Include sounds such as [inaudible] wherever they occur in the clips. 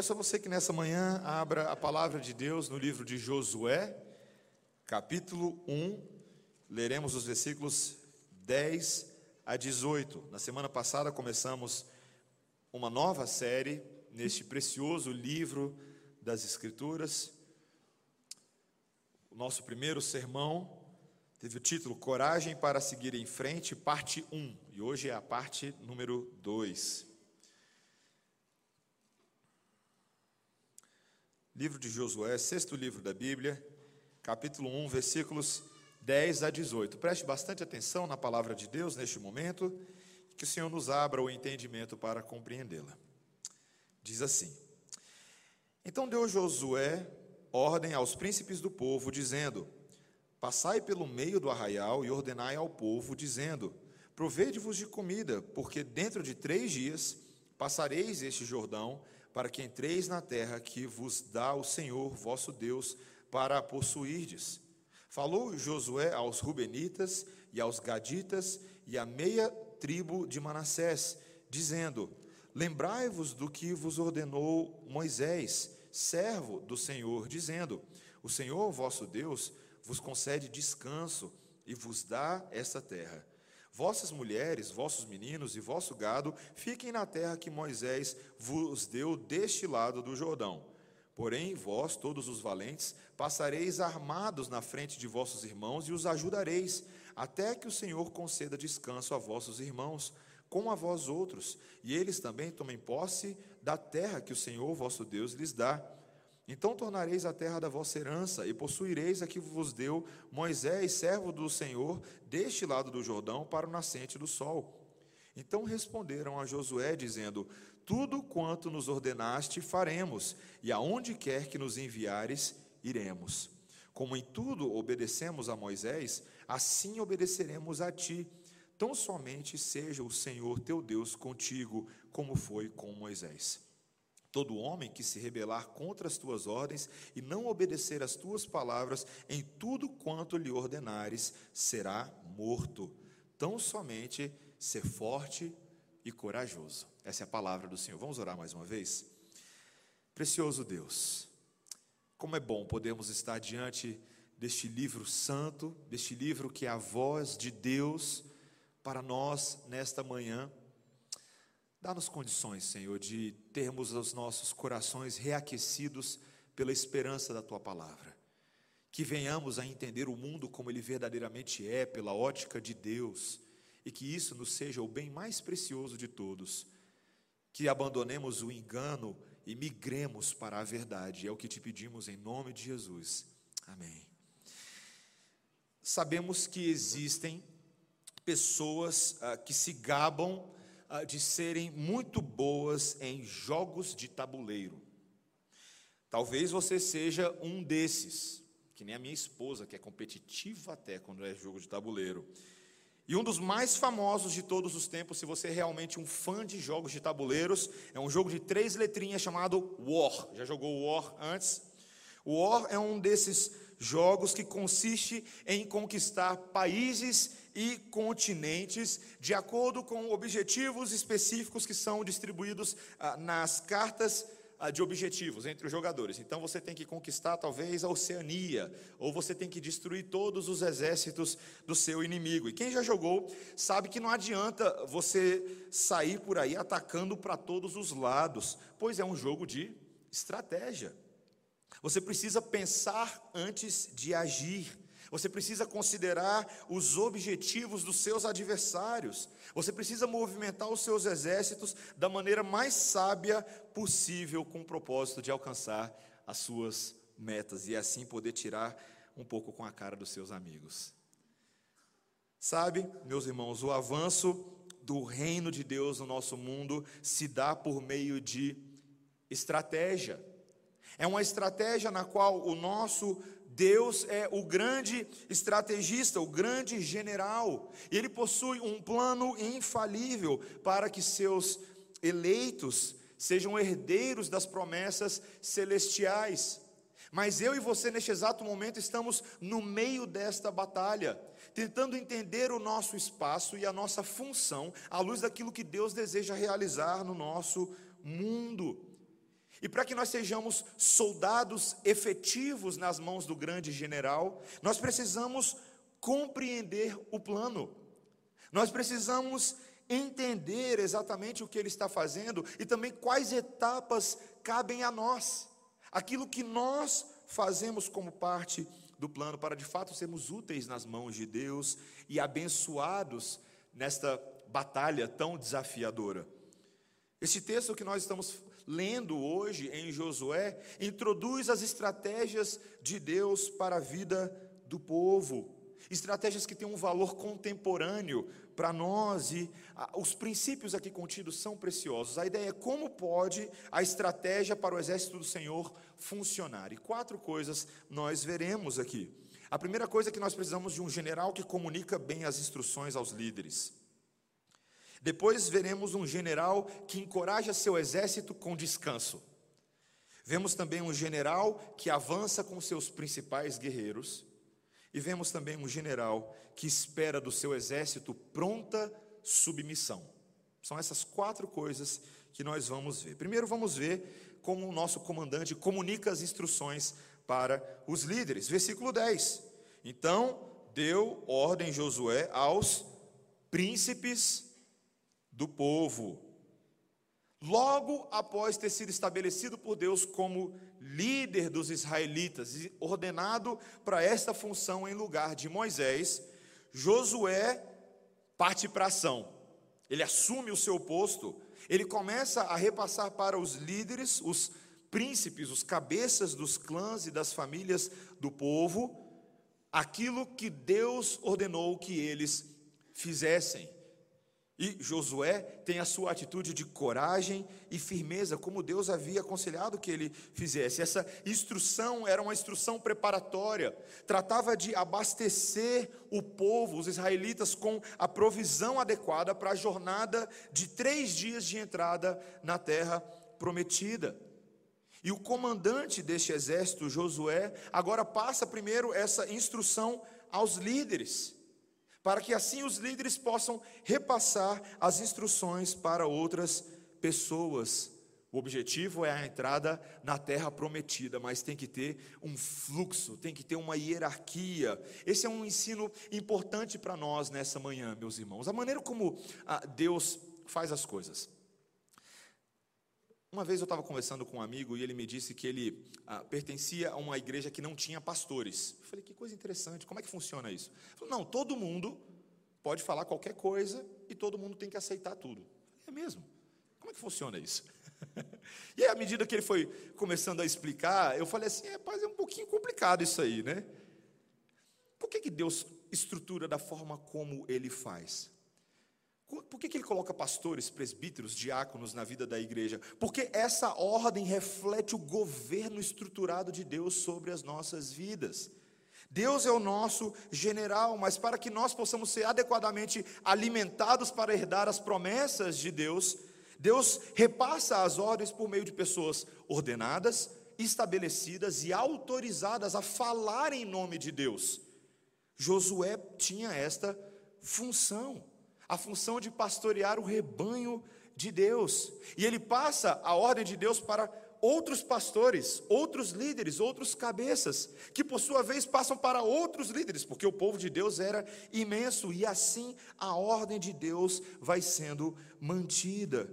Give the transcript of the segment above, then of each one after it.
Peço a você que nessa manhã abra a palavra de Deus no livro de Josué, capítulo 1, leremos os versículos 10 a 18. Na semana passada começamos uma nova série neste precioso livro das Escrituras. O nosso primeiro sermão teve o título Coragem para Seguir em Frente, parte 1, e hoje é a parte número 2. Livro de Josué, sexto livro da Bíblia, capítulo 1, versículos 10 a 18. Preste bastante atenção na palavra de Deus neste momento, que o Senhor nos abra o entendimento para compreendê-la. Diz assim: Então deu Josué ordem aos príncipes do povo, dizendo: Passai pelo meio do arraial e ordenai ao povo, dizendo: Provede-vos de comida, porque dentro de três dias passareis este Jordão, para que entreis na terra que vos dá o Senhor vosso Deus para a possuirdes. Falou Josué aos Rubenitas e aos Gaditas e à meia tribo de Manassés, dizendo: Lembrai-vos do que vos ordenou Moisés, servo do Senhor, dizendo: O Senhor vosso Deus vos concede descanso e vos dá esta terra. Vossas mulheres, vossos meninos e vosso gado fiquem na terra que Moisés vos deu deste lado do Jordão. Porém, vós, todos os valentes, passareis armados na frente de vossos irmãos e os ajudareis, até que o Senhor conceda descanso a vossos irmãos, como a vós outros, e eles também tomem posse da terra que o Senhor vosso Deus lhes dá. Então tornareis a terra da vossa herança, e possuireis a que vos deu Moisés, servo do Senhor, deste lado do Jordão, para o nascente do sol. Então responderam a Josué, dizendo: Tudo quanto nos ordenaste faremos, e aonde quer que nos enviares, iremos. Como em tudo obedecemos a Moisés, assim obedeceremos a ti. Tão somente seja o Senhor teu Deus contigo, como foi com Moisés. Todo homem que se rebelar contra as tuas ordens e não obedecer às tuas palavras em tudo quanto lhe ordenares, será morto. Tão somente ser forte e corajoso. Essa é a palavra do Senhor. Vamos orar mais uma vez? Precioso Deus, como é bom podermos estar diante deste livro santo, deste livro que é a voz de Deus para nós nesta manhã. Dá-nos condições, Senhor, de termos os nossos corações reaquecidos pela esperança da tua palavra. Que venhamos a entender o mundo como ele verdadeiramente é, pela ótica de Deus, e que isso nos seja o bem mais precioso de todos. Que abandonemos o engano e migremos para a verdade. É o que te pedimos em nome de Jesus. Amém. Sabemos que existem pessoas ah, que se gabam de serem muito boas em jogos de tabuleiro. Talvez você seja um desses, que nem a minha esposa, que é competitiva até quando é jogo de tabuleiro. E um dos mais famosos de todos os tempos, se você é realmente um fã de jogos de tabuleiros, é um jogo de três letrinhas chamado War. Já jogou War antes? War é um desses jogos que consiste em conquistar países e continentes, de acordo com objetivos específicos que são distribuídos ah, nas cartas ah, de objetivos entre os jogadores. Então você tem que conquistar talvez a Oceania, ou você tem que destruir todos os exércitos do seu inimigo. E quem já jogou sabe que não adianta você sair por aí atacando para todos os lados, pois é um jogo de estratégia. Você precisa pensar antes de agir. Você precisa considerar os objetivos dos seus adversários. Você precisa movimentar os seus exércitos da maneira mais sábia possível, com o propósito de alcançar as suas metas e assim poder tirar um pouco com a cara dos seus amigos. Sabe, meus irmãos, o avanço do reino de Deus no nosso mundo se dá por meio de estratégia. É uma estratégia na qual o nosso Deus é o grande estrategista, o grande general, e ele possui um plano infalível para que seus eleitos sejam herdeiros das promessas celestiais. Mas eu e você, neste exato momento, estamos no meio desta batalha, tentando entender o nosso espaço e a nossa função à luz daquilo que Deus deseja realizar no nosso mundo. E para que nós sejamos soldados efetivos nas mãos do grande general, nós precisamos compreender o plano. Nós precisamos entender exatamente o que ele está fazendo e também quais etapas cabem a nós. Aquilo que nós fazemos como parte do plano para de fato sermos úteis nas mãos de Deus e abençoados nesta batalha tão desafiadora. Esse texto que nós estamos lendo hoje em Josué introduz as estratégias de Deus para a vida do povo. Estratégias que têm um valor contemporâneo para nós e os princípios aqui contidos são preciosos. A ideia é como pode a estratégia para o exército do Senhor funcionar. E quatro coisas nós veremos aqui. A primeira coisa é que nós precisamos de um general que comunica bem as instruções aos líderes. Depois veremos um general que encoraja seu exército com descanso. Vemos também um general que avança com seus principais guerreiros. E vemos também um general que espera do seu exército pronta submissão. São essas quatro coisas que nós vamos ver. Primeiro, vamos ver como o nosso comandante comunica as instruções para os líderes. Versículo 10. Então deu ordem Josué aos príncipes do povo. Logo após ter sido estabelecido por Deus como líder dos israelitas e ordenado para esta função em lugar de Moisés, Josué parte para ação. Ele assume o seu posto, ele começa a repassar para os líderes, os príncipes, os cabeças dos clãs e das famílias do povo, aquilo que Deus ordenou que eles fizessem. E Josué tem a sua atitude de coragem e firmeza, como Deus havia aconselhado que ele fizesse. Essa instrução era uma instrução preparatória, tratava de abastecer o povo, os israelitas, com a provisão adequada para a jornada de três dias de entrada na terra prometida. E o comandante deste exército, Josué, agora passa primeiro essa instrução aos líderes para que assim os líderes possam repassar as instruções para outras pessoas. O objetivo é a entrada na terra prometida, mas tem que ter um fluxo, tem que ter uma hierarquia. Esse é um ensino importante para nós nessa manhã, meus irmãos. A maneira como ah, Deus faz as coisas. Uma vez eu estava conversando com um amigo e ele me disse que ele ah, pertencia a uma igreja que não tinha pastores. Eu falei, que coisa interessante, como é que funciona isso? Ele falou, não, todo mundo pode falar qualquer coisa e todo mundo tem que aceitar tudo. Falei, é mesmo? Como é que funciona isso? [laughs] e aí, à medida que ele foi começando a explicar, eu falei assim, é, é um pouquinho complicado isso aí, né? Por que, que Deus estrutura da forma como ele faz? Por que, que ele coloca pastores, presbíteros, diáconos na vida da igreja? Porque essa ordem reflete o governo estruturado de Deus sobre as nossas vidas. Deus é o nosso general, mas para que nós possamos ser adequadamente alimentados para herdar as promessas de Deus, Deus repassa as ordens por meio de pessoas ordenadas, estabelecidas e autorizadas a falar em nome de Deus. Josué tinha esta função a função de pastorear o rebanho de Deus. E ele passa a ordem de Deus para outros pastores, outros líderes, outros cabeças, que por sua vez passam para outros líderes, porque o povo de Deus era imenso e assim a ordem de Deus vai sendo mantida.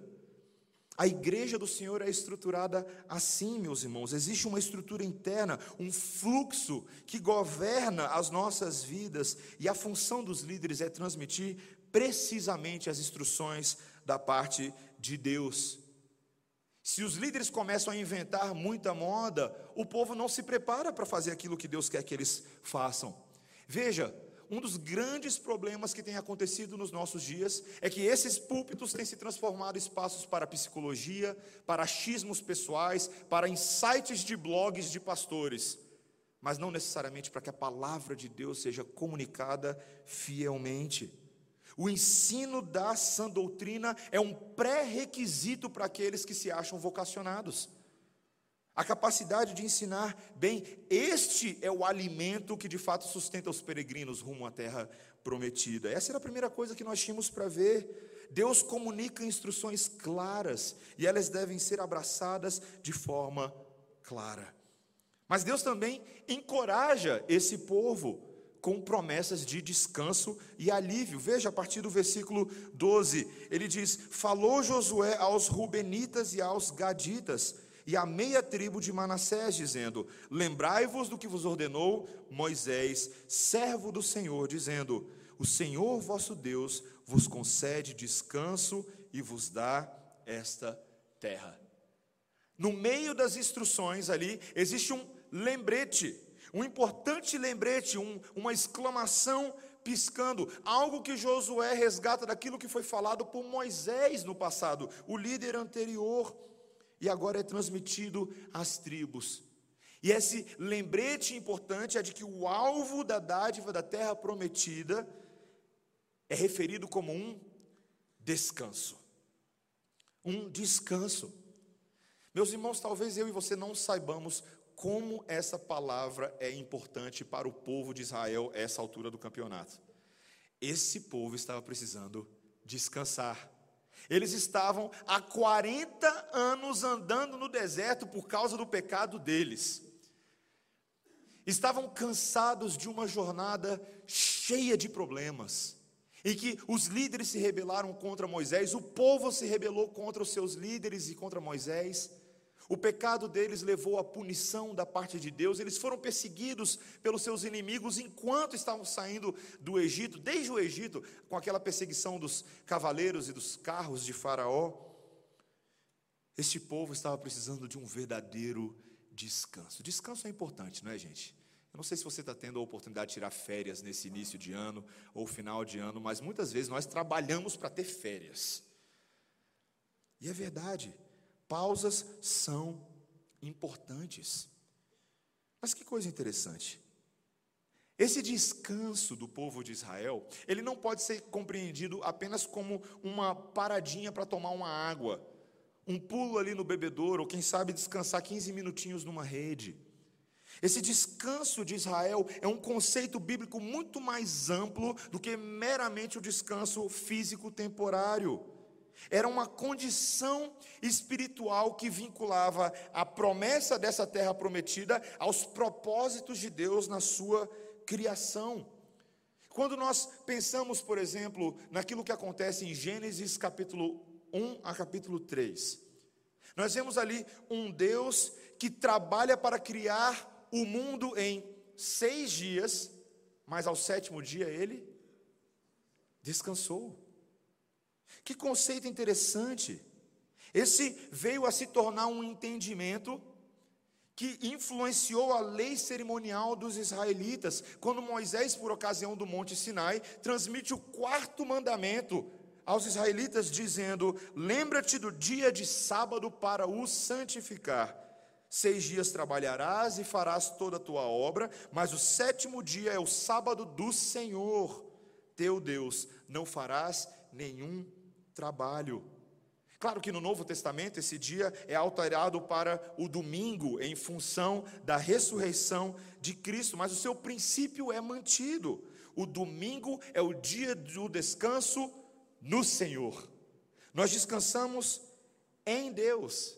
A igreja do Senhor é estruturada assim, meus irmãos. Existe uma estrutura interna, um fluxo que governa as nossas vidas, e a função dos líderes é transmitir precisamente as instruções da parte de Deus. Se os líderes começam a inventar muita moda, o povo não se prepara para fazer aquilo que Deus quer que eles façam. Veja, um dos grandes problemas que tem acontecido nos nossos dias é que esses púlpitos têm se transformado em espaços para psicologia, para achismos pessoais, para insights de blogs de pastores, mas não necessariamente para que a palavra de Deus seja comunicada fielmente. O ensino da sã doutrina é um pré-requisito para aqueles que se acham vocacionados. A capacidade de ensinar bem, este é o alimento que de fato sustenta os peregrinos rumo à terra prometida. Essa era a primeira coisa que nós tínhamos para ver. Deus comunica instruções claras e elas devem ser abraçadas de forma clara. Mas Deus também encoraja esse povo com promessas de descanso e alívio. Veja a partir do versículo 12, ele diz: Falou Josué aos Rubenitas e aos Gaditas e à meia tribo de Manassés, dizendo: Lembrai-vos do que vos ordenou Moisés, servo do Senhor, dizendo: O Senhor vosso Deus vos concede descanso e vos dá esta terra. No meio das instruções ali, existe um lembrete, um importante lembrete, um, uma exclamação piscando, algo que Josué resgata daquilo que foi falado por Moisés no passado, o líder anterior, e agora é transmitido às tribos. E esse lembrete importante é de que o alvo da dádiva da terra prometida é referido como um descanso. Um descanso. Meus irmãos, talvez eu e você não saibamos como essa palavra é importante para o povo de Israel a essa altura do campeonato. Esse povo estava precisando descansar. Eles estavam há 40 anos andando no deserto por causa do pecado deles. Estavam cansados de uma jornada cheia de problemas. E que os líderes se rebelaram contra Moisés, o povo se rebelou contra os seus líderes e contra Moisés. O pecado deles levou à punição da parte de Deus, eles foram perseguidos pelos seus inimigos enquanto estavam saindo do Egito, desde o Egito, com aquela perseguição dos cavaleiros e dos carros de Faraó. Este povo estava precisando de um verdadeiro descanso. Descanso é importante, não é, gente? Eu não sei se você está tendo a oportunidade de tirar férias nesse início de ano ou final de ano, mas muitas vezes nós trabalhamos para ter férias. E é verdade. Pausas são importantes. Mas que coisa interessante. Esse descanso do povo de Israel, ele não pode ser compreendido apenas como uma paradinha para tomar uma água, um pulo ali no bebedouro, ou quem sabe descansar 15 minutinhos numa rede. Esse descanso de Israel é um conceito bíblico muito mais amplo do que meramente o descanso físico temporário. Era uma condição espiritual que vinculava a promessa dessa terra prometida aos propósitos de Deus na sua criação. Quando nós pensamos, por exemplo, naquilo que acontece em Gênesis capítulo 1 a capítulo 3, nós vemos ali um Deus que trabalha para criar o mundo em seis dias, mas ao sétimo dia ele descansou. Que conceito interessante. Esse veio a se tornar um entendimento que influenciou a lei cerimonial dos israelitas, quando Moisés, por ocasião do Monte Sinai, transmite o quarto mandamento aos israelitas, dizendo: Lembra-te do dia de sábado para o santificar. Seis dias trabalharás e farás toda a tua obra, mas o sétimo dia é o sábado do Senhor, teu Deus. Não farás nenhum trabalho. Claro que no Novo Testamento esse dia é alterado para o domingo, em função da ressurreição de Cristo, mas o seu princípio é mantido. O domingo é o dia do descanso no Senhor. Nós descansamos em Deus.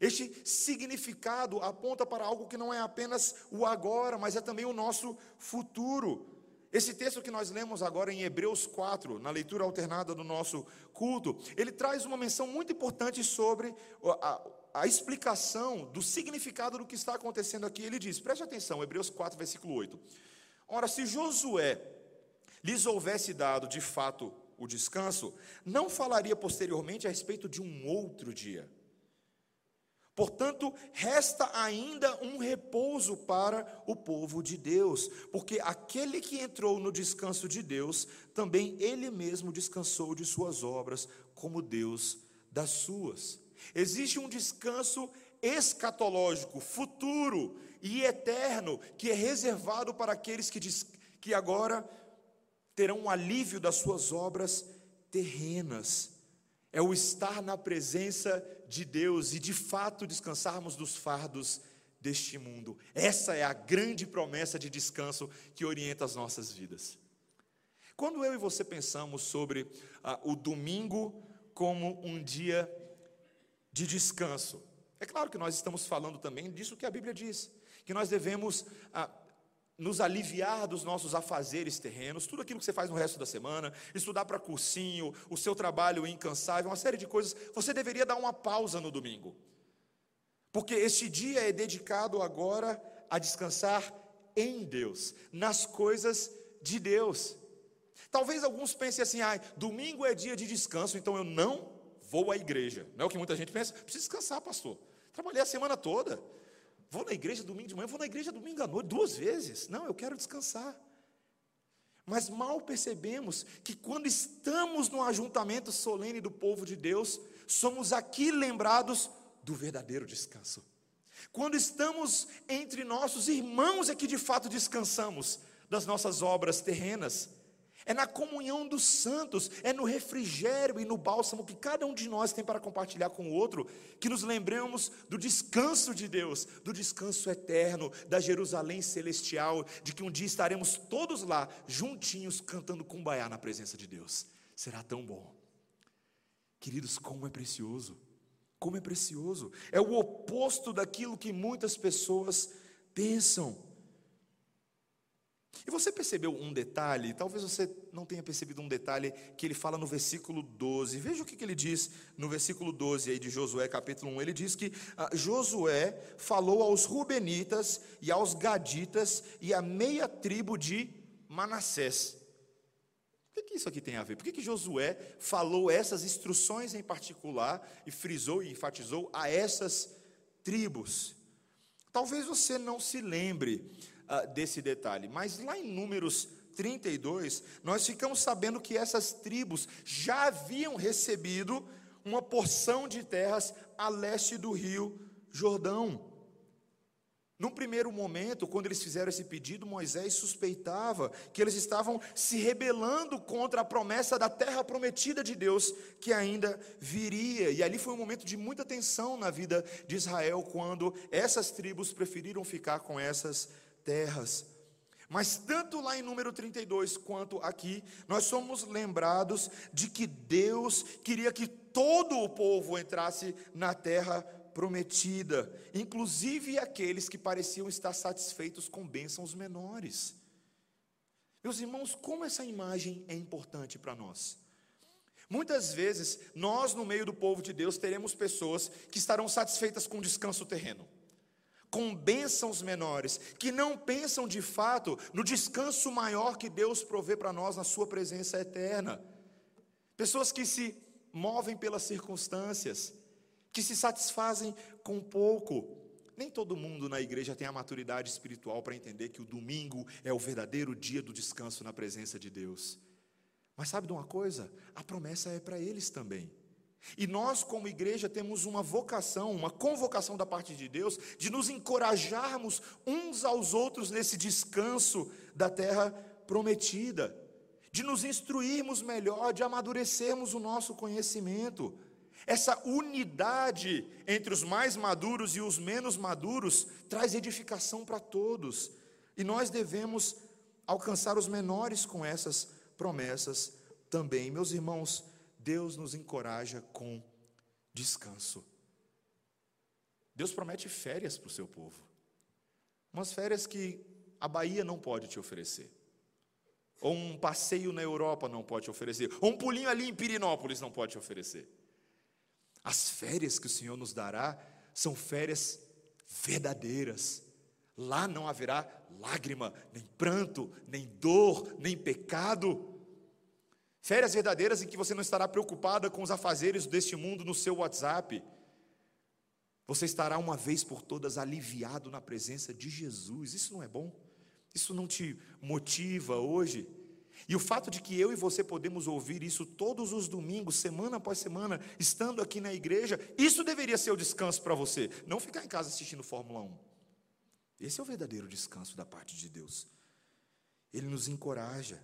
Este significado aponta para algo que não é apenas o agora, mas é também o nosso futuro. Esse texto que nós lemos agora em Hebreus 4, na leitura alternada do nosso culto, ele traz uma menção muito importante sobre a, a, explicação do significado do que está acontecendo aqui. Ele diz: preste atenção, Hebreus 4, versículo 8. Ora, se Josué lhes houvesse dado de fato o descanso, não falaria posteriormente a respeito de um outro dia Portanto, resta ainda um repouso para o povo de Deus, porque aquele que entrou no descanso de Deus, também ele mesmo descansou de suas obras, como Deus das suas. Existe um descanso escatológico, futuro e eterno, que é reservado para aqueles que, diz, que agora terão um alívio das suas obras terrenas é o estar na presença de Deus e de fato descansarmos dos fardos deste mundo. Essa é a grande promessa de descanso que orienta as nossas vidas. Quando eu e você pensamos sobre ah, o domingo como um dia de descanso, é claro que nós estamos falando também disso que a Bíblia diz, que nós devemos ah, nos aliviar dos nossos afazeres terrenos, tudo aquilo que você faz no resto da semana, estudar para cursinho, o seu trabalho incansável, uma série de coisas, você deveria dar uma pausa no domingo. Porque este dia é dedicado agora a descansar em Deus, nas coisas de Deus. Talvez alguns pensem assim: ah, domingo é dia de descanso, então eu não vou à igreja. Não é o que muita gente pensa? Preciso descansar, pastor. Trabalhei a semana toda. Vou na igreja domingo de manhã, vou na igreja domingo à noite, duas vezes. Não, eu quero descansar. Mas mal percebemos que quando estamos no ajuntamento solene do povo de Deus, somos aqui lembrados do verdadeiro descanso. Quando estamos entre nossos irmãos é que de fato descansamos das nossas obras terrenas é na comunhão dos santos, é no refrigério e no bálsamo que cada um de nós tem para compartilhar com o outro, que nos lembramos do descanso de Deus, do descanso eterno, da Jerusalém celestial, de que um dia estaremos todos lá, juntinhos, cantando cumbaiá na presença de Deus. Será tão bom. Queridos, como é precioso, como é precioso, é o oposto daquilo que muitas pessoas pensam. E você percebeu um detalhe, talvez você não tenha percebido um detalhe que ele fala no versículo 12. Veja o que, ele diz no versículo 12 aí de Josué, capítulo 1. Ele diz que ah, Josué falou aos Rubenitas e aos Gaditas e à meia tribo de Manassés. O que, que isso aqui tem a ver? Por que, que Josué falou essas instruções em particular e frisou e enfatizou a essas tribos? Talvez você não se lembre uh, desse detalhe. Mas lá em Números 32, nós ficamos sabendo que essas tribos já haviam recebido uma porção de terras a leste do rio Jordão. Num primeiro momento, quando eles fizeram esse pedido, Moisés suspeitava que eles estavam se rebelando contra a promessa da terra prometida de Deus que ainda viria. E ali foi um momento de muita tensão na vida de Israel, quando essas tribos preferiram ficar com essas terras. Mas tanto lá em número 32 quanto aqui, nós somos lembrados de que Deus queria que todo o povo entrasse na terra prometida, inclusive aqueles que pareciam estar satisfeitos com bênçãos menores. Meus irmãos, como essa imagem é importante para nós? Muitas vezes, nós no meio do povo de Deus teremos pessoas que estarão satisfeitas com descanso terreno com bênçãos menores, que não pensam de fato no descanso maior que Deus provê para nós na Sua presença eterna. Pessoas que se movem pelas circunstâncias, que se satisfazem com pouco. Nem todo mundo na igreja tem a maturidade espiritual para entender que o domingo é o verdadeiro dia do descanso na presença de Deus. Mas sabe de uma coisa? A promessa é para eles também. E nós, como igreja, temos uma vocação, uma convocação da parte de Deus, de nos encorajarmos uns aos outros nesse descanso da terra prometida, de nos instruirmos melhor, de amadurecermos o nosso conhecimento. Essa unidade entre os mais maduros e os menos maduros traz edificação para todos, e nós devemos alcançar os menores com essas promessas também. Meus irmãos, Deus nos encoraja com descanso. Deus promete férias para o seu povo, umas férias que a Bahia não pode te oferecer, ou um passeio na Europa não pode te oferecer, ou um pulinho ali em Pirinópolis não pode te oferecer. As férias que o Senhor nos dará são férias verdadeiras. Lá não haverá lágrima, nem pranto, nem dor, nem pecado. Férias verdadeiras em que você não estará preocupada com os afazeres deste mundo no seu WhatsApp. Você estará uma vez por todas aliviado na presença de Jesus. Isso não é bom? Isso não te motiva hoje? E o fato de que eu e você podemos ouvir isso todos os domingos, semana após semana, estando aqui na igreja, isso deveria ser o descanso para você, não ficar em casa assistindo Fórmula 1. Esse é o verdadeiro descanso da parte de Deus. Ele nos encoraja.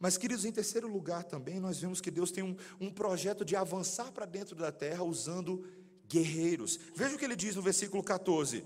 Mas, queridos, em terceiro lugar também, nós vemos que Deus tem um, um projeto de avançar para dentro da terra usando guerreiros. Veja o que ele diz no versículo 14: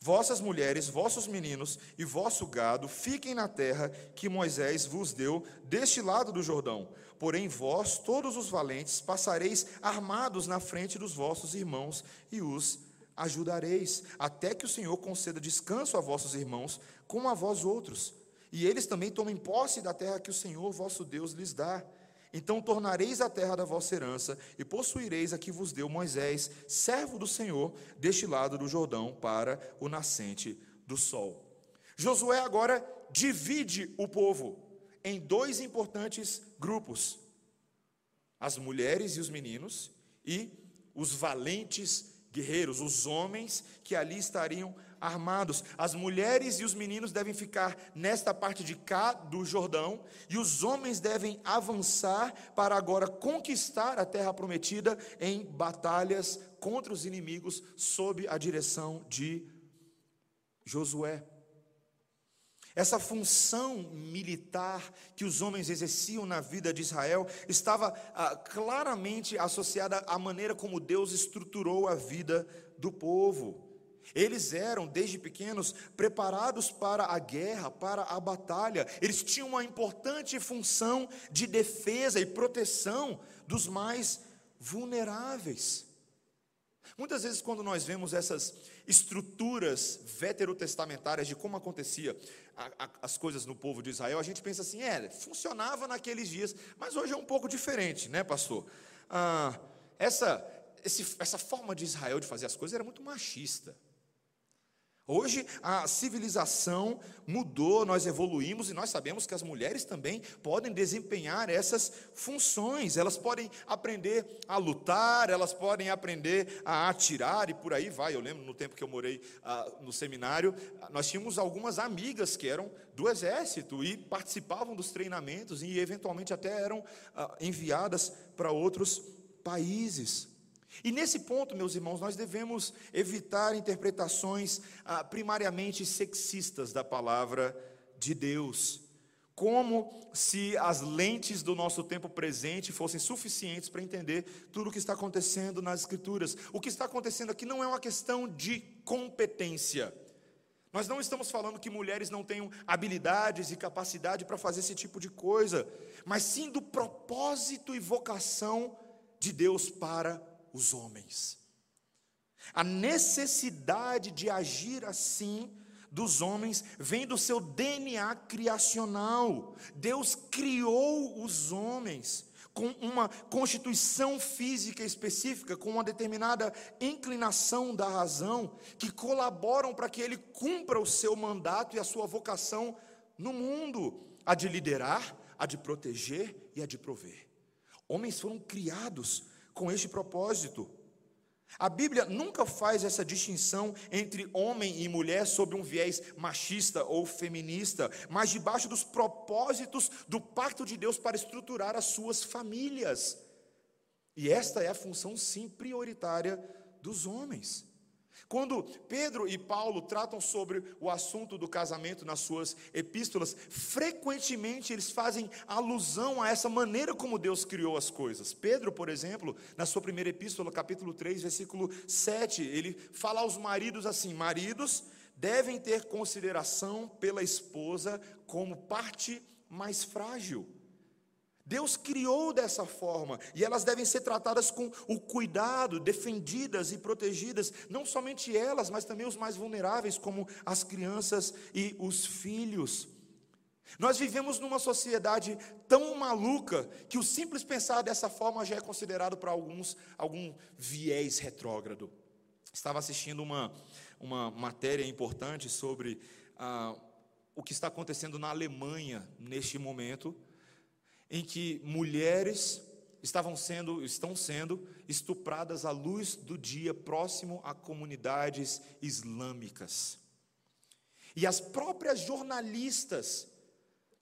Vossas mulheres, vossos meninos e vosso gado fiquem na terra que Moisés vos deu deste lado do Jordão. Porém, vós, todos os valentes, passareis armados na frente dos vossos irmãos e os ajudareis, até que o Senhor conceda descanso a vossos irmãos, como a vós outros. E eles também tomem posse da terra que o Senhor vosso Deus lhes dá. Então tornareis a terra da vossa herança e possuireis a que vos deu Moisés, servo do Senhor, deste lado do Jordão, para o nascente do sol. Josué agora divide o povo em dois importantes grupos: as mulheres e os meninos, e os valentes guerreiros, os homens que ali estariam armados. As mulheres e os meninos devem ficar nesta parte de cá do Jordão, e os homens devem avançar para agora conquistar a terra prometida em batalhas contra os inimigos sob a direção de Josué. Essa função militar que os homens exerciam na vida de Israel estava ah, claramente associada à maneira como Deus estruturou a vida do povo. Eles eram, desde pequenos, preparados para a guerra, para a batalha. Eles tinham uma importante função de defesa e proteção dos mais vulneráveis. Muitas vezes, quando nós vemos essas estruturas veterotestamentárias de como acontecia a, a, as coisas no povo de Israel, a gente pensa assim, é, funcionava naqueles dias, mas hoje é um pouco diferente, né, pastor? Ah, essa, esse, essa forma de Israel de fazer as coisas era muito machista. Hoje a civilização mudou, nós evoluímos e nós sabemos que as mulheres também podem desempenhar essas funções. Elas podem aprender a lutar, elas podem aprender a atirar e por aí vai. Eu lembro no tempo que eu morei ah, no seminário, nós tínhamos algumas amigas que eram do exército e participavam dos treinamentos e eventualmente até eram ah, enviadas para outros países. E nesse ponto, meus irmãos, nós devemos evitar interpretações ah, primariamente sexistas da palavra de Deus, como se as lentes do nosso tempo presente fossem suficientes para entender tudo o que está acontecendo nas Escrituras. O que está acontecendo aqui não é uma questão de competência. Nós não estamos falando que mulheres não tenham habilidades e capacidade para fazer esse tipo de coisa, mas sim do propósito e vocação de Deus para os homens. A necessidade de agir assim dos homens vem do seu DNA criacional. Deus criou os homens com uma constituição física específica, com uma determinada inclinação da razão, que colaboram para que ele cumpra o seu mandato e a sua vocação no mundo, a de liderar, a de proteger e a de prover. Homens foram criados com este propósito. A Bíblia nunca faz essa distinção entre homem e mulher sob um viés machista ou feminista, mas debaixo dos propósitos do pacto de Deus para estruturar as suas famílias. E esta é a função, sim, prioritária dos homens. Quando Pedro e Paulo tratam sobre o assunto do casamento nas suas epístolas, frequentemente eles fazem alusão a essa maneira como Deus criou as coisas. Pedro, por exemplo, na sua primeira epístola, capítulo 3, versículo 7, ele fala aos maridos assim: Maridos devem ter consideração pela esposa como parte mais frágil Deus criou dessa forma e elas devem ser tratadas com o cuidado, defendidas e protegidas, não somente elas, mas também os mais vulneráveis, como as crianças e os filhos. Nós vivemos numa sociedade tão maluca que o simples pensar dessa forma já é considerado para alguns algum viés retrógrado. Estava assistindo uma, uma matéria importante sobre ah, o que está acontecendo na Alemanha neste momento em que mulheres estavam sendo, estão sendo estupradas à luz do dia próximo a comunidades islâmicas. E as próprias jornalistas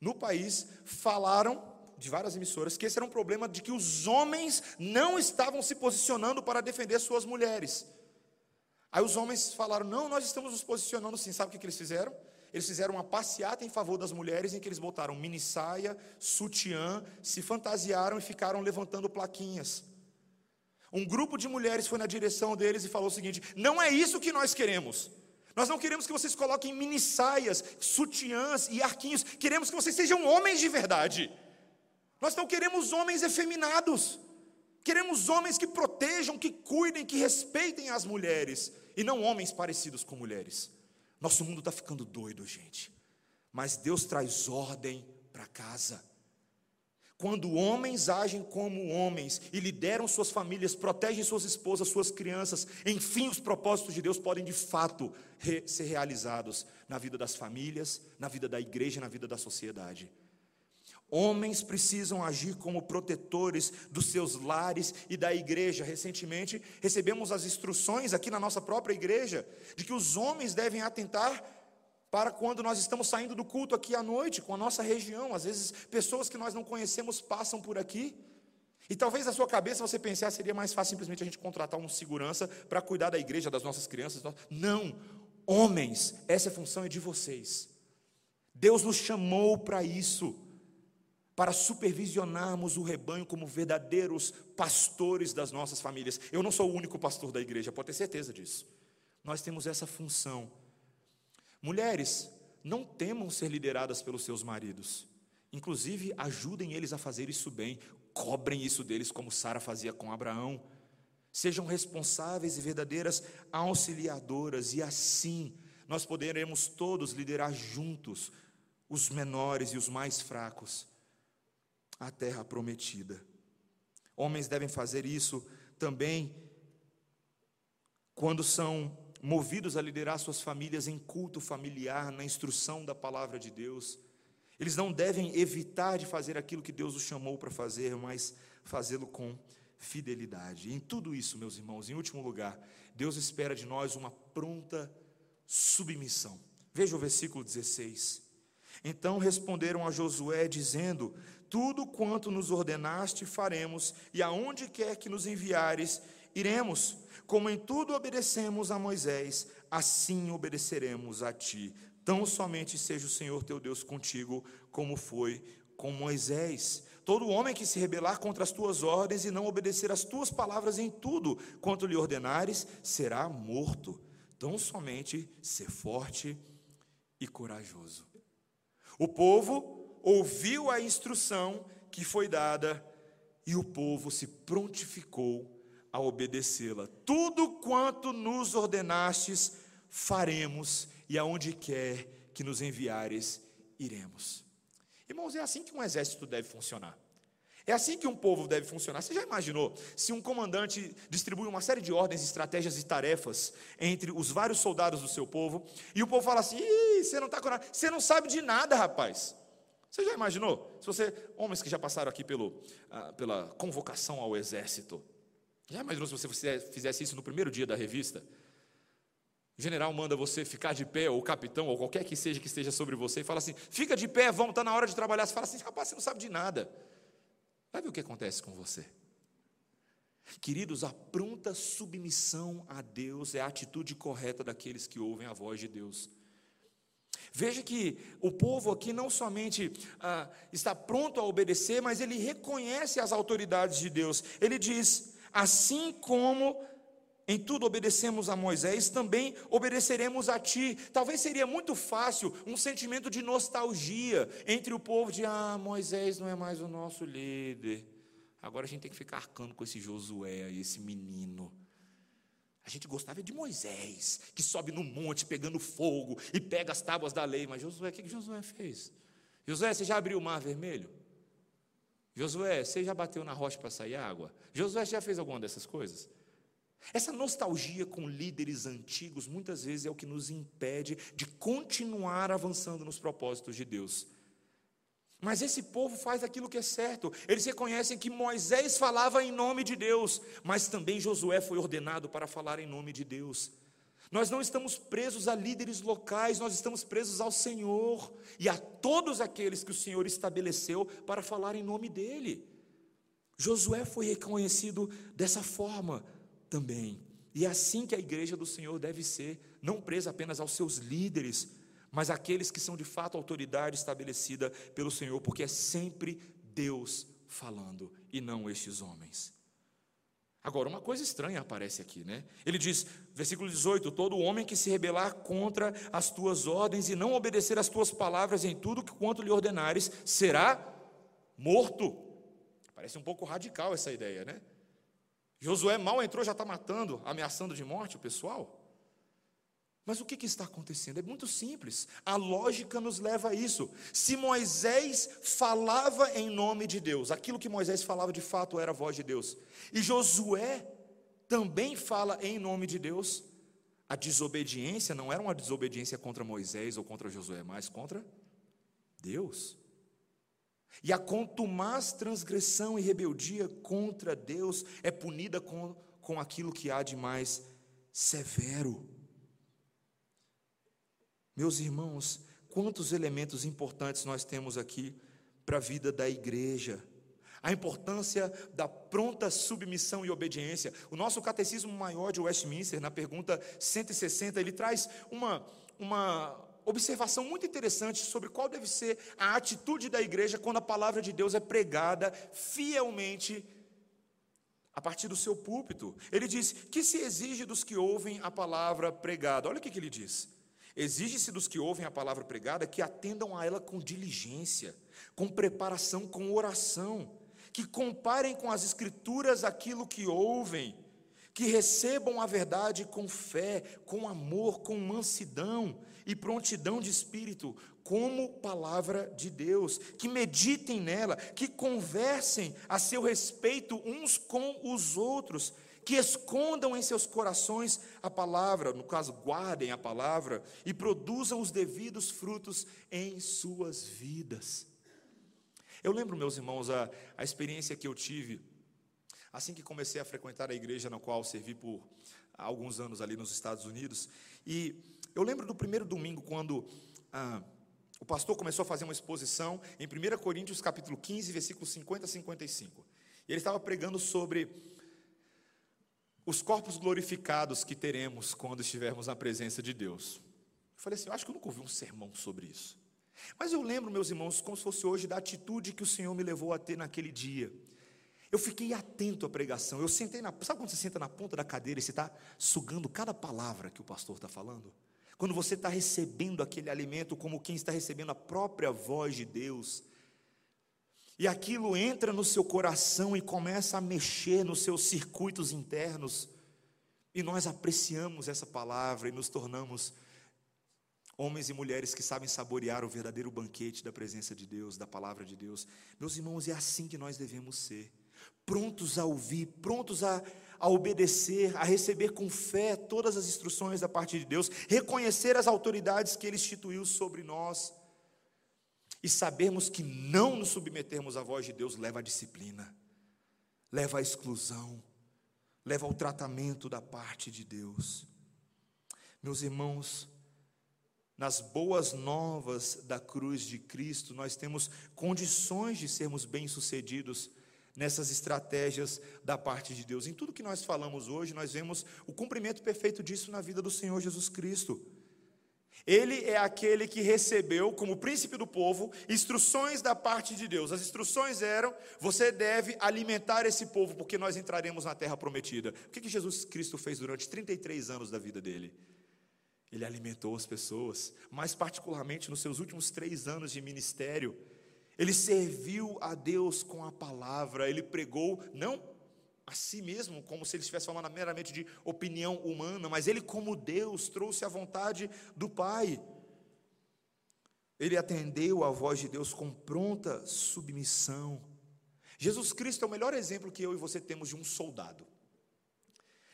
no país falaram de várias emissoras que esse era um problema de que os homens não estavam se posicionando para defender suas mulheres. Aí os homens falaram: "Não, nós estamos nos posicionando sim". Sabe o que, eles fizeram? Eles fizeram uma passeata em favor das mulheres em que eles botaram mini saia, sutiã, se fantasiaram e ficaram levantando plaquinhas. Um grupo de mulheres foi na direção deles e falou o seguinte: não é isso que nós queremos. Nós não queremos que vocês coloquem mini saias, sutiãs e arquinhos. Queremos que vocês sejam homens de verdade. Nós não queremos homens efeminados. Queremos homens que protejam, que cuidem, que respeitem as mulheres. E não homens parecidos com mulheres. Nosso mundo está ficando doido, gente. Mas Deus traz ordem para casa. Quando homens agem como homens e lideram suas famílias, protegem suas esposas, suas crianças, enfim, os propósitos de Deus podem de fato re ser realizados na vida das famílias, na vida da igreja, na vida da sociedade. Homens precisam agir como protetores dos seus lares e da igreja. Recentemente recebemos as instruções aqui na nossa própria igreja de que os homens devem atentar para quando nós estamos saindo do culto aqui à noite, com a nossa região. Às vezes, pessoas que nós não conhecemos passam por aqui. E talvez na sua cabeça você pense, ah, seria mais fácil simplesmente a gente contratar um segurança para cuidar da igreja, das nossas crianças. Não, homens, essa função é de vocês. Deus nos chamou para isso, para supervisionarmos o rebanho como verdadeiros pastores das nossas famílias. Eu não sou o único pastor da igreja, pode ter certeza disso. Nós temos essa função Mulheres, não temam ser lideradas pelos seus maridos. Inclusive, ajudem eles a fazer isso bem. Cobrem isso deles, como Sara fazia com Abraão. Sejam responsáveis e verdadeiras auxiliadoras, e assim nós poderemos todos liderar juntos os menores e os mais fracos a terra prometida. Homens devem fazer isso também quando são movidos a liderar suas famílias em culto familiar, na instrução da palavra de Deus. Eles não devem evitar de fazer aquilo que Deus os chamou para fazer, mas fazê-lo com fidelidade. Em tudo isso, meus irmãos, em último lugar, Deus espera de nós uma pronta submissão. Veja o versículo 16. Então responderam a Josué, dizendo: Tudo quanto nos ordenaste faremos, e aonde quer que nos enviares, iremos. Como em tudo obedecemos a Moisés, assim obedeceremos a ti. Tão somente seja o Senhor teu Deus contigo, como foi com Moisés. Todo homem que se rebelar contra as tuas ordens e não obedecer às tuas palavras em tudo quanto lhe ordenares, será morto. Tão somente ser forte e corajoso. O povo ouviu a instrução que foi dada e o povo se prontificou a obedecê-la. Tudo quanto nos ordenastes, faremos, e aonde quer que nos enviares, iremos. Irmãos, é assim que um exército deve funcionar. É assim que um povo deve funcionar. Você já imaginou se um comandante distribui uma série de ordens, estratégias e tarefas entre os vários soldados do seu povo, e o povo fala assim: Ih, você não está com nada, você não sabe de nada, rapaz. Você já imaginou? Se você, homens que já passaram aqui pelo, ah, pela convocação ao exército, já imaginou se você fizesse isso no primeiro dia da revista? O general manda você ficar de pé, ou o capitão, ou qualquer que seja que esteja sobre você, e fala assim: fica de pé, vamos, está na hora de trabalhar. Você fala assim: rapaz, você não sabe de nada. Vai ver o que acontece com você. Queridos, a pronta submissão a Deus é a atitude correta daqueles que ouvem a voz de Deus. Veja que o povo aqui não somente ah, está pronto a obedecer, mas ele reconhece as autoridades de Deus. Ele diz: Assim como em tudo obedecemos a Moisés, também obedeceremos a ti. Talvez seria muito fácil um sentimento de nostalgia entre o povo de ah, Moisés não é mais o nosso líder. Agora a gente tem que ficar arcando com esse Josué esse menino. A gente gostava de Moisés, que sobe no monte pegando fogo e pega as tábuas da lei. Mas Josué, o que Josué fez? Josué, você já abriu o mar vermelho? Josué, você já bateu na rocha para sair água? Josué já fez alguma dessas coisas? Essa nostalgia com líderes antigos muitas vezes é o que nos impede de continuar avançando nos propósitos de Deus. Mas esse povo faz aquilo que é certo. Eles reconhecem que Moisés falava em nome de Deus, mas também Josué foi ordenado para falar em nome de Deus. Nós não estamos presos a líderes locais, nós estamos presos ao Senhor e a todos aqueles que o Senhor estabeleceu para falar em nome dEle. Josué foi reconhecido dessa forma também. E é assim que a igreja do Senhor deve ser, não presa apenas aos seus líderes, mas àqueles que são de fato autoridade estabelecida pelo Senhor, porque é sempre Deus falando e não estes homens. Agora, uma coisa estranha aparece aqui, né? Ele diz, versículo 18: Todo homem que se rebelar contra as tuas ordens e não obedecer às tuas palavras em tudo quanto lhe ordenares, será morto. Parece um pouco radical essa ideia, né? Josué mal entrou, já está matando, ameaçando de morte o pessoal. Mas o que, está acontecendo? É muito simples. A lógica nos leva a isso. Se Moisés falava em nome de Deus, aquilo que Moisés falava de fato era a voz de Deus, e Josué também fala em nome de Deus, a desobediência não era uma desobediência contra Moisés ou contra Josué, mas contra Deus. E a contumaz transgressão e rebeldia contra Deus é punida com, com aquilo que há de mais severo. Meus irmãos, quantos elementos importantes nós temos aqui para a vida da igreja. A importância da pronta submissão e obediência. O nosso catecismo maior de Westminster, na pergunta 160, ele traz uma, uma observação muito interessante sobre qual deve ser a atitude da igreja quando a palavra de Deus é pregada fielmente a partir do seu púlpito. Ele diz: que se exige dos que ouvem a palavra pregada? Olha o que, que ele diz. Exige-se dos que ouvem a palavra pregada que atendam a ela com diligência, com preparação, com oração, que comparem com as Escrituras aquilo que ouvem, que recebam a verdade com fé, com amor, com mansidão e prontidão de espírito, como palavra de Deus, que meditem nela, que conversem a seu respeito uns com os outros, que escondam em seus corações a palavra, no caso, guardem a palavra e produzam os devidos frutos em suas vidas. Eu lembro, meus irmãos, a, a experiência que eu tive assim que comecei a frequentar a igreja na qual servi por alguns anos ali nos Estados Unidos. E eu lembro do primeiro domingo, quando ah, o pastor começou a fazer uma exposição em 1 Coríntios capítulo 15, versículos 50 a 55. E ele estava pregando sobre os corpos glorificados que teremos quando estivermos na presença de Deus. Eu falei assim, eu acho que eu nunca ouvi um sermão sobre isso. Mas eu lembro, meus irmãos, como se fosse hoje, da atitude que o Senhor me levou a ter naquele dia. Eu fiquei atento à pregação. Eu sentei na. Sabe quando você senta na ponta da cadeira e você está sugando cada palavra que o pastor está falando? Quando você está recebendo aquele alimento como quem está recebendo a própria voz de Deus. E aquilo entra no seu coração e começa a mexer nos seus circuitos internos. E nós apreciamos essa palavra e nos tornamos homens e mulheres que sabem saborear o verdadeiro banquete da presença de Deus, da palavra de Deus. Meus irmãos, é assim que nós devemos ser. Prontos a ouvir, prontos a, a obedecer, a receber com fé todas as instruções da parte de Deus, reconhecer as autoridades que Ele instituiu sobre nós e sabermos que não nos submetermos à voz de Deus leva à disciplina, leva à exclusão, leva ao tratamento da parte de Deus. Meus irmãos, nas boas novas da cruz de Cristo, nós temos condições de sermos bem-sucedidos nessas estratégias da parte de Deus. Em tudo que nós falamos hoje, nós vemos o cumprimento perfeito disso na vida do Senhor Jesus Cristo. Ele é aquele que recebeu, como príncipe do povo, instruções da parte de Deus. As instruções eram: você deve alimentar esse povo, porque nós entraremos na terra prometida. O que, Jesus Cristo fez durante 33 anos da vida dele? Ele alimentou as pessoas, mais particularmente nos seus últimos três anos de ministério. Ele serviu a Deus com a palavra, ele pregou, não a si mesmo, como se ele estivesse falando meramente de opinião humana, mas ele, como Deus, trouxe a vontade do Pai. Ele atendeu à voz de Deus com pronta submissão. Jesus Cristo é o melhor exemplo que eu e você temos de um soldado,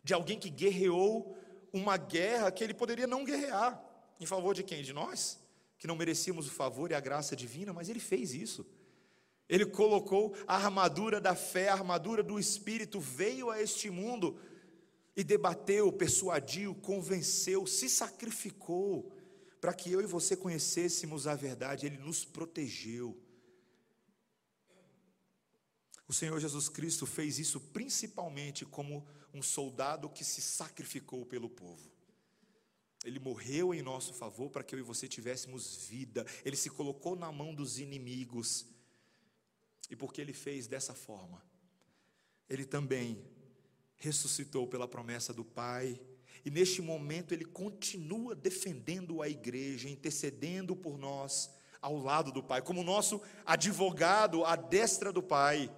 de alguém que guerreou uma guerra que ele poderia não guerrear. Em favor de quem? De nós, que não merecíamos o favor e a graça divina, mas ele fez isso. Ele colocou a armadura da fé, a armadura do Espírito, veio a este mundo e debateu, persuadiu, convenceu, se sacrificou para que eu e você conhecêssemos a verdade, ele nos protegeu. O Senhor Jesus Cristo fez isso principalmente como um soldado que se sacrificou pelo povo. Ele morreu em nosso favor para que eu e você tivéssemos vida. Ele se colocou na mão dos inimigos e porque ele fez dessa forma, ele também ressuscitou pela promessa do Pai, e neste momento ele continua defendendo a igreja, intercedendo por nós ao lado do Pai, como nosso advogado à destra do Pai.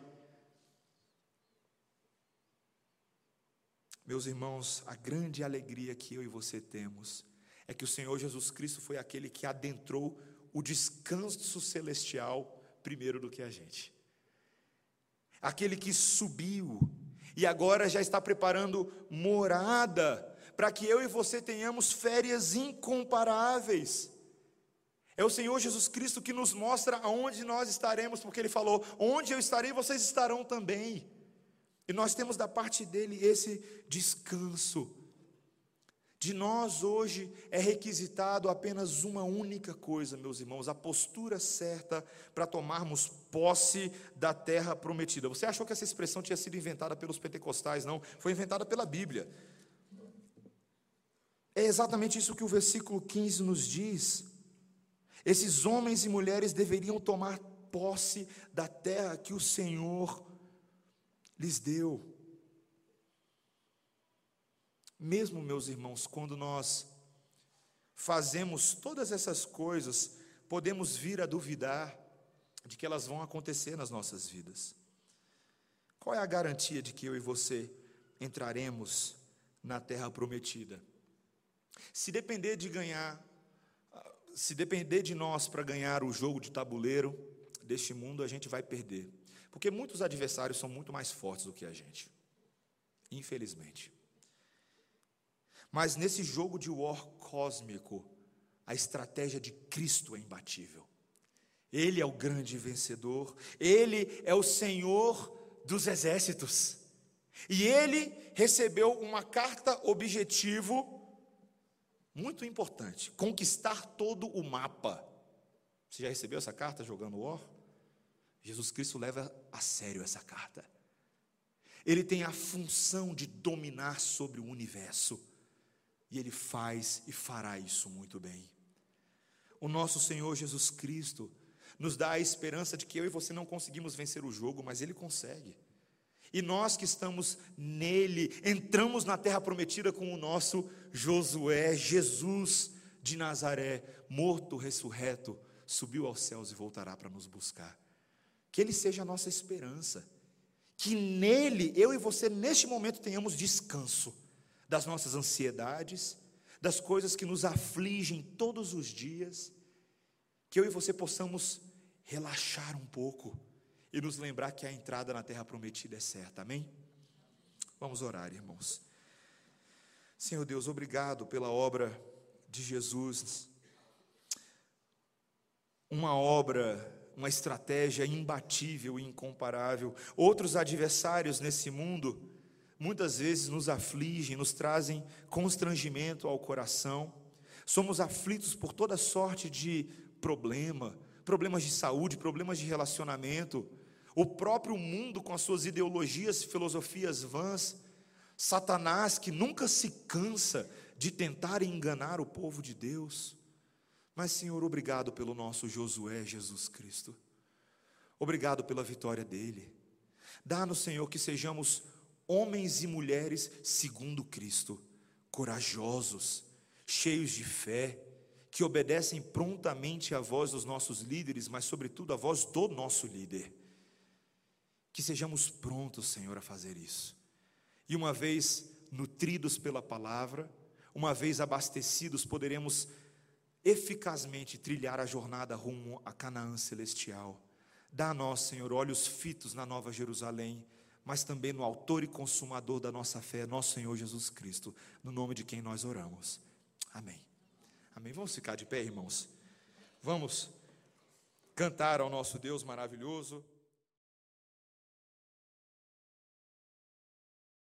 Meus irmãos, a grande alegria que eu e você temos é que o Senhor Jesus Cristo foi aquele que adentrou o descanso celestial primeiro do que a gente. Aquele que subiu e agora já está preparando morada para que eu e você tenhamos férias incomparáveis. É o Senhor Jesus Cristo que nos mostra aonde nós estaremos, porque Ele falou: onde eu estarei, vocês estarão também. E nós temos da parte dele esse descanso. De nós hoje é requisitado apenas uma única coisa, meus irmãos, a postura certa para tomarmos posse da terra prometida. Você achou que essa expressão tinha sido inventada pelos pentecostais? Não, foi inventada pela Bíblia. É exatamente isso que o versículo 15 nos diz. Esses homens e mulheres deveriam tomar posse da terra que o Senhor lhes deu. Mesmo, meus irmãos, quando nós fazemos todas essas coisas, podemos vir a duvidar de que elas vão acontecer nas nossas vidas. Qual é a garantia de que eu e você entraremos na terra prometida? Se depender de ganhar, se depender de nós para ganhar o jogo de tabuleiro deste mundo, a gente vai perder. Porque muitos adversários são muito mais fortes do que a gente. Infelizmente. Mas nesse jogo de war cósmico, a estratégia de Cristo é imbatível. Ele é o grande vencedor, ele é o Senhor dos exércitos. E ele recebeu uma carta objetivo muito importante: conquistar todo o mapa. Você já recebeu essa carta jogando War? Jesus Cristo leva a sério essa carta. Ele tem a função de dominar sobre o universo. E ele faz e fará isso muito bem. O nosso Senhor Jesus Cristo nos dá a esperança de que eu e você não conseguimos vencer o jogo, mas ele consegue. E nós que estamos nele, entramos na terra prometida com o nosso Josué, Jesus de Nazaré, morto, ressurreto, subiu aos céus e voltará para nos buscar. Que ele seja a nossa esperança. Que nele, eu e você, neste momento, tenhamos descanso das nossas ansiedades, das coisas que nos afligem todos os dias. Que eu e você possamos relaxar um pouco e nos lembrar que a entrada na terra prometida é certa, amém? Vamos orar, irmãos. Senhor Deus, obrigado pela obra de Jesus, uma obra, uma estratégia imbatível e incomparável. Outros adversários nesse mundo muitas vezes nos afligem, nos trazem constrangimento ao coração. Somos aflitos por toda sorte de problema, problemas de saúde, problemas de relacionamento o próprio mundo com as suas ideologias e filosofias vãs, Satanás que nunca se cansa de tentar enganar o povo de Deus. Mas, Senhor, obrigado pelo nosso Josué Jesus Cristo. Obrigado pela vitória dele. Dá-nos, Senhor, que sejamos homens e mulheres segundo Cristo, corajosos, cheios de fé, que obedecem prontamente à voz dos nossos líderes, mas, sobretudo, à voz do nosso líder que sejamos prontos, Senhor, a fazer isso. E uma vez nutridos pela palavra, uma vez abastecidos, poderemos eficazmente trilhar a jornada rumo a Canaã celestial. Dá a nós, Senhor, olhos fitos na Nova Jerusalém, mas também no Autor e Consumador da nossa fé, nosso Senhor Jesus Cristo, no nome de quem nós oramos. Amém. Amém. Vamos ficar de pé, irmãos. Vamos cantar ao nosso Deus maravilhoso.